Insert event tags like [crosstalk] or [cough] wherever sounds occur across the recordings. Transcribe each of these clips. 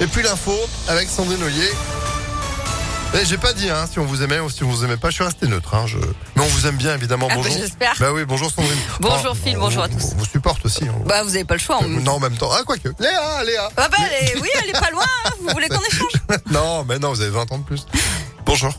Et puis l'info avec Sandrine Ollier. Eh, J'ai pas dit hein, si on vous aimait ou si on vous aimait pas, je suis resté neutre. Hein, je... Mais on vous aime bien évidemment. Ah bah, bonjour. j'espère. Bah oui, bonjour Sandrine. [laughs] Bonjour, Phil, on bonjour à tous. On vous supporte aussi. hein. Bah, vous avez pas le choix. on- Non, en même temps. Ah, quoique. Léa, Léa. Ah bah, elle est- oui, elle est pas loin. hein. Vous voulez qu'on [laughs] échange? Non, mais non, vous avez 20 ans de plus. Bonjour.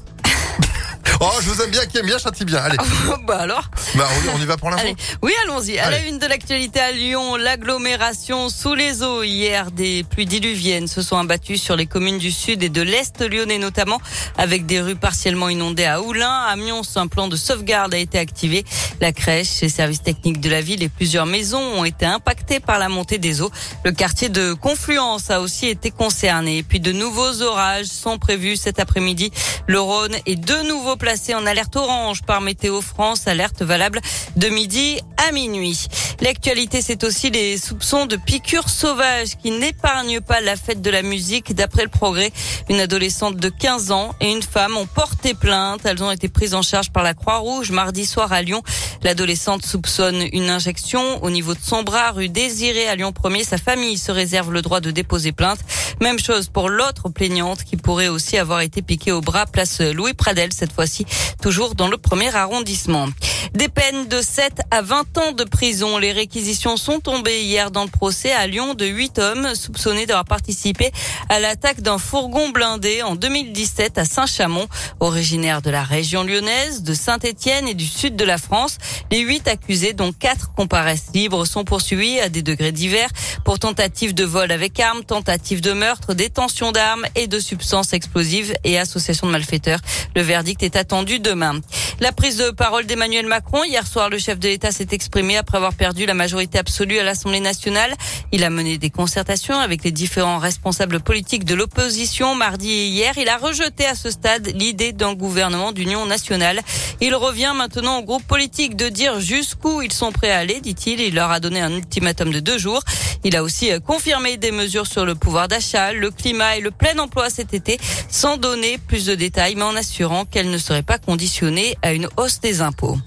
Oh, je vous aime bien, qui aime bien, châtie bien. Allez, [laughs] Bah alors. bah, on, on y va pour l'info. Allez, oui, allons-y. À la Allez. une de l'actualité à Lyon, l'agglomération sous les eaux. Hier, des pluies diluviennes se sont abattues sur les communes du sud et de l'est lyonnais notamment, avec des rues partiellement inondées à Oulin. À Mions, un plan de sauvegarde a été activé. La crèche, les services techniques de la ville et plusieurs maisons ont été impactées par la montée des eaux. Le quartier de Confluence a aussi été concerné. Et puis de nouveaux orages sont prévus cet après-midi. Le Rhône est de nouveau placé en alerte orange par Météo France, alerte valable de midi à minuit. L'actualité, c'est aussi les soupçons de piqûres sauvages qui n'épargnent pas la fête de la musique. D'après le progrès, une adolescente de 15 ans et une femme ont porté plainte. Elles ont été prises en charge par la Croix-Rouge mardi soir à Lyon. L'adolescente soupçonne une injection au niveau de son bras, rue Désirée à Lyon 1er. Sa famille se réserve le droit de déposer plainte. Même chose pour l'autre plaignante qui pourrait aussi avoir été piquée au bras, place Louis Pradel, cette fois-ci toujours dans le premier arrondissement. Des peines de 7 à 20 ans de prison. Les réquisitions sont tombées hier dans le procès à Lyon de 8 hommes soupçonnés d'avoir participé à l'attaque d'un fourgon blindé en 2017 à Saint-Chamond, originaire de la région lyonnaise, de Saint-Étienne et du sud de la France. Les 8 accusés, dont 4 comparaissent libres, sont poursuivis à des degrés divers pour tentative de vol avec arme, tentative de meurtre, détention d'armes et de substances explosives et association de malfaiteurs. Le verdict est attendu demain. La prise de parole d'Emmanuel Macron. Hier soir, le chef de l'État s'est exprimé après avoir perdu la majorité absolue à l'Assemblée nationale. Il a mené des concertations avec les différents responsables politiques de l'opposition mardi et hier. Il a rejeté à ce stade l'idée d'un gouvernement d'union nationale. Il revient maintenant au groupe politique de dire jusqu'où ils sont prêts à aller, dit-il. Il leur a donné un ultimatum de deux jours. Il a aussi euh, confirmé des mesures sur le pouvoir d'achat, le climat et le plein emploi cet été, sans donner plus de détails, mais en assurant qu'elles ne seraient pas conditionnées à une hausse des impôts.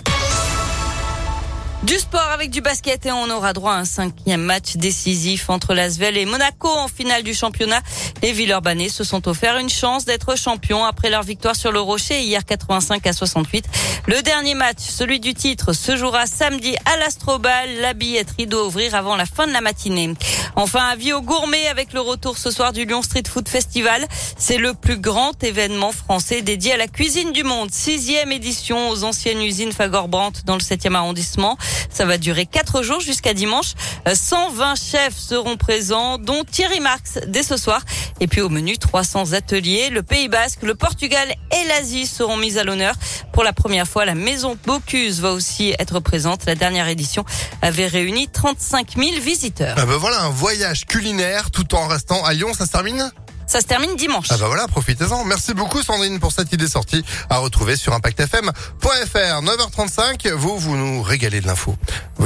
Du sport avec du basket et on aura droit à un cinquième match décisif entre l'Asvel et Monaco en finale du championnat. Les Villeurbanais se sont offert une chance d'être champions après leur victoire sur le Rocher hier 85 à 68. Le dernier match, celui du titre, se jouera samedi à l'Astrobal. La billetterie doit ouvrir avant la fin de la matinée. Enfin, avis aux gourmets avec le retour ce soir du Lyon Street Food Festival. C'est le plus grand événement français dédié à la cuisine du monde. Sixième édition aux anciennes usines Fagor-Brandt dans le 7e arrondissement. Ça va durer quatre jours jusqu'à dimanche. Euh, 120 chefs seront présents, dont Thierry Marx dès ce soir. Et puis au menu, 300 ateliers. Le Pays Basque, le Portugal et l'Asie seront mis à l'honneur. Pour la première fois, la maison Bocuse va aussi être présente. La dernière édition avait réuni 35 000 visiteurs. Ah bah voilà, un voyage culinaire tout en restant à Lyon, ça se termine? Ça se termine dimanche. Ah bah voilà, profitez-en. Merci beaucoup Sandrine pour cette idée sortie à retrouver sur impactfm.fr. 9h35, vous, vous nous régalez de l'info.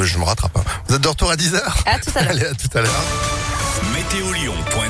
Je me rattrape. hein. Vous êtes de retour à 10h À tout à l'heure. Allez, à tout à l'heure.